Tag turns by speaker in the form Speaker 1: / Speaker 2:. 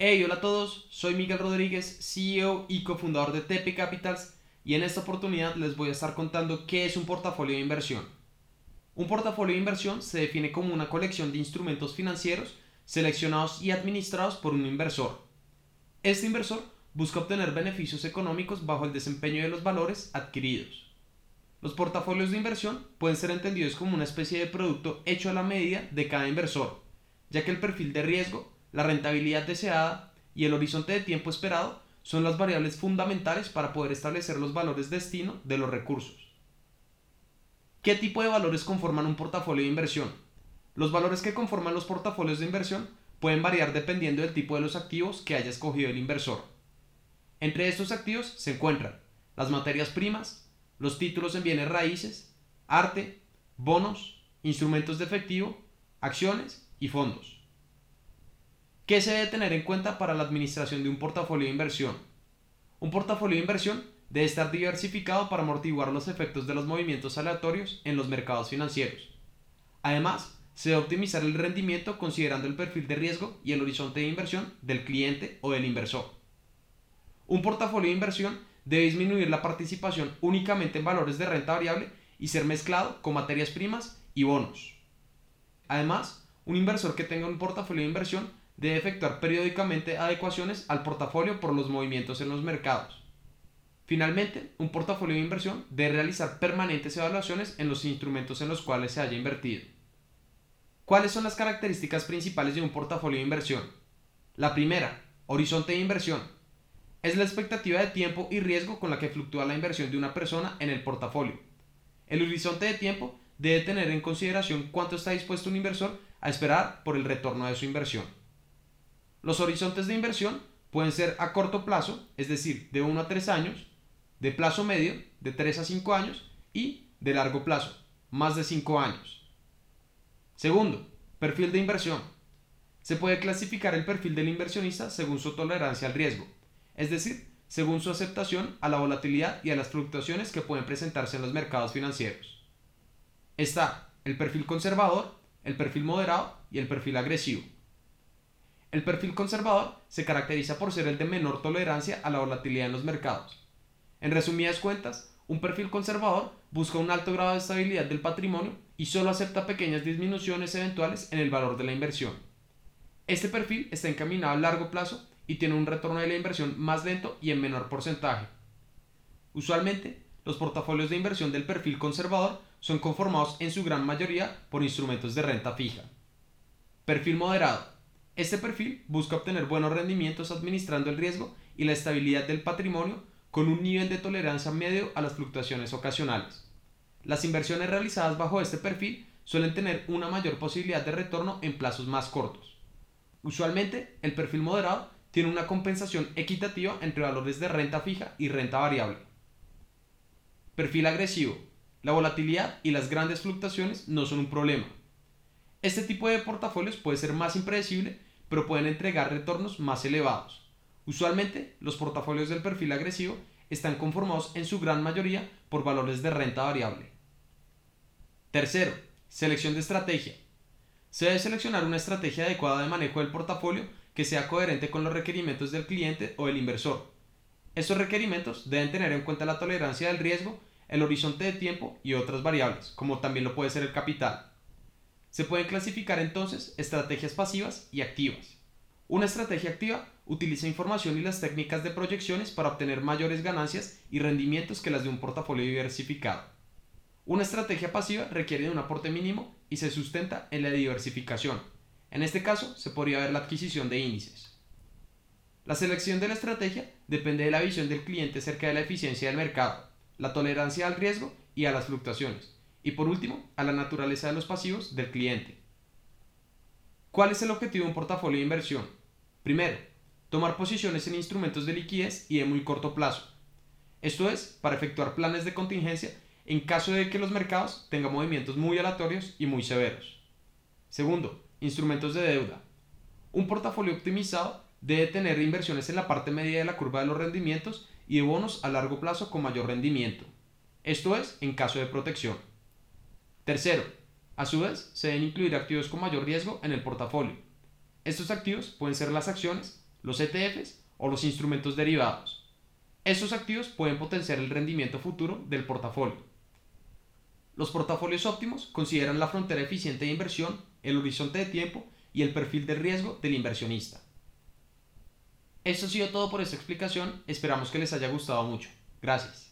Speaker 1: Hey, hola a todos, soy Miguel Rodríguez, CEO y cofundador de TP Capitals y en esta oportunidad les voy a estar contando qué es un portafolio de inversión. Un portafolio de inversión se define como una colección de instrumentos financieros seleccionados y administrados por un inversor. Este inversor busca obtener beneficios económicos bajo el desempeño de los valores adquiridos. Los portafolios de inversión pueden ser entendidos como una especie de producto hecho a la medida de cada inversor, ya que el perfil de riesgo, la rentabilidad deseada y el horizonte de tiempo esperado son las variables fundamentales para poder establecer los valores destino de los recursos. ¿Qué tipo de valores conforman un portafolio de inversión? Los valores que conforman los portafolios de inversión pueden variar dependiendo del tipo de los activos que haya escogido el inversor. Entre estos activos se encuentran las materias primas, los títulos en bienes raíces, arte, bonos, instrumentos de efectivo, acciones y fondos. ¿Qué se debe tener en cuenta para la administración de un portafolio de inversión? Un portafolio de inversión debe estar diversificado para amortiguar los efectos de los movimientos aleatorios en los mercados financieros. Además, se debe optimizar el rendimiento considerando el perfil de riesgo y el horizonte de inversión del cliente o del inversor. Un portafolio de inversión debe disminuir la participación únicamente en valores de renta variable y ser mezclado con materias primas y bonos. Además, un inversor que tenga un portafolio de inversión debe efectuar periódicamente adecuaciones al portafolio por los movimientos en los mercados. Finalmente, un portafolio de inversión debe realizar permanentes evaluaciones en los instrumentos en los cuales se haya invertido. ¿Cuáles son las características principales de un portafolio de inversión? La primera, horizonte de inversión. Es la expectativa de tiempo y riesgo con la que fluctúa la inversión de una persona en el portafolio. El horizonte de tiempo debe tener en consideración cuánto está dispuesto un inversor a esperar por el retorno de su inversión. Los horizontes de inversión pueden ser a corto plazo, es decir, de 1 a 3 años, de plazo medio, de 3 a 5 años, y de largo plazo, más de 5 años. Segundo, perfil de inversión. Se puede clasificar el perfil del inversionista según su tolerancia al riesgo, es decir, según su aceptación a la volatilidad y a las fluctuaciones que pueden presentarse en los mercados financieros. Está el perfil conservador, el perfil moderado y el perfil agresivo. El perfil conservador se caracteriza por ser el de menor tolerancia a la volatilidad en los mercados. En resumidas cuentas, un perfil conservador busca un alto grado de estabilidad del patrimonio y solo acepta pequeñas disminuciones eventuales en el valor de la inversión. Este perfil está encaminado a largo plazo y tiene un retorno de la inversión más lento y en menor porcentaje. Usualmente, los portafolios de inversión del perfil conservador son conformados en su gran mayoría por instrumentos de renta fija. Perfil moderado este perfil busca obtener buenos rendimientos administrando el riesgo y la estabilidad del patrimonio con un nivel de tolerancia medio a las fluctuaciones ocasionales. Las inversiones realizadas bajo este perfil suelen tener una mayor posibilidad de retorno en plazos más cortos. Usualmente, el perfil moderado tiene una compensación equitativa entre valores de renta fija y renta variable. Perfil agresivo. La volatilidad y las grandes fluctuaciones no son un problema. Este tipo de portafolios puede ser más impredecible pero pueden entregar retornos más elevados. Usualmente, los portafolios del perfil agresivo están conformados en su gran mayoría por valores de renta variable. Tercero, selección de estrategia. Se debe seleccionar una estrategia adecuada de manejo del portafolio que sea coherente con los requerimientos del cliente o del inversor. Estos requerimientos deben tener en cuenta la tolerancia del riesgo, el horizonte de tiempo y otras variables, como también lo puede ser el capital. Se pueden clasificar entonces estrategias pasivas y activas. Una estrategia activa utiliza información y las técnicas de proyecciones para obtener mayores ganancias y rendimientos que las de un portafolio diversificado. Una estrategia pasiva requiere de un aporte mínimo y se sustenta en la diversificación. En este caso, se podría ver la adquisición de índices. La selección de la estrategia depende de la visión del cliente acerca de la eficiencia del mercado, la tolerancia al riesgo y a las fluctuaciones y por último, a la naturaleza de los pasivos del cliente. ¿Cuál es el objetivo de un portafolio de inversión? Primero, tomar posiciones en instrumentos de liquidez y de muy corto plazo. Esto es, para efectuar planes de contingencia en caso de que los mercados tengan movimientos muy aleatorios y muy severos. Segundo, instrumentos de deuda. Un portafolio optimizado debe tener inversiones en la parte media de la curva de los rendimientos y de bonos a largo plazo con mayor rendimiento. Esto es, en caso de protección. Tercero, a su vez, se deben incluir activos con mayor riesgo en el portafolio. Estos activos pueden ser las acciones, los ETFs o los instrumentos derivados. Estos activos pueden potenciar el rendimiento futuro del portafolio. Los portafolios óptimos consideran la frontera eficiente de inversión, el horizonte de tiempo y el perfil de riesgo del inversionista. Esto ha sido todo por esta explicación, esperamos que les haya gustado mucho. Gracias.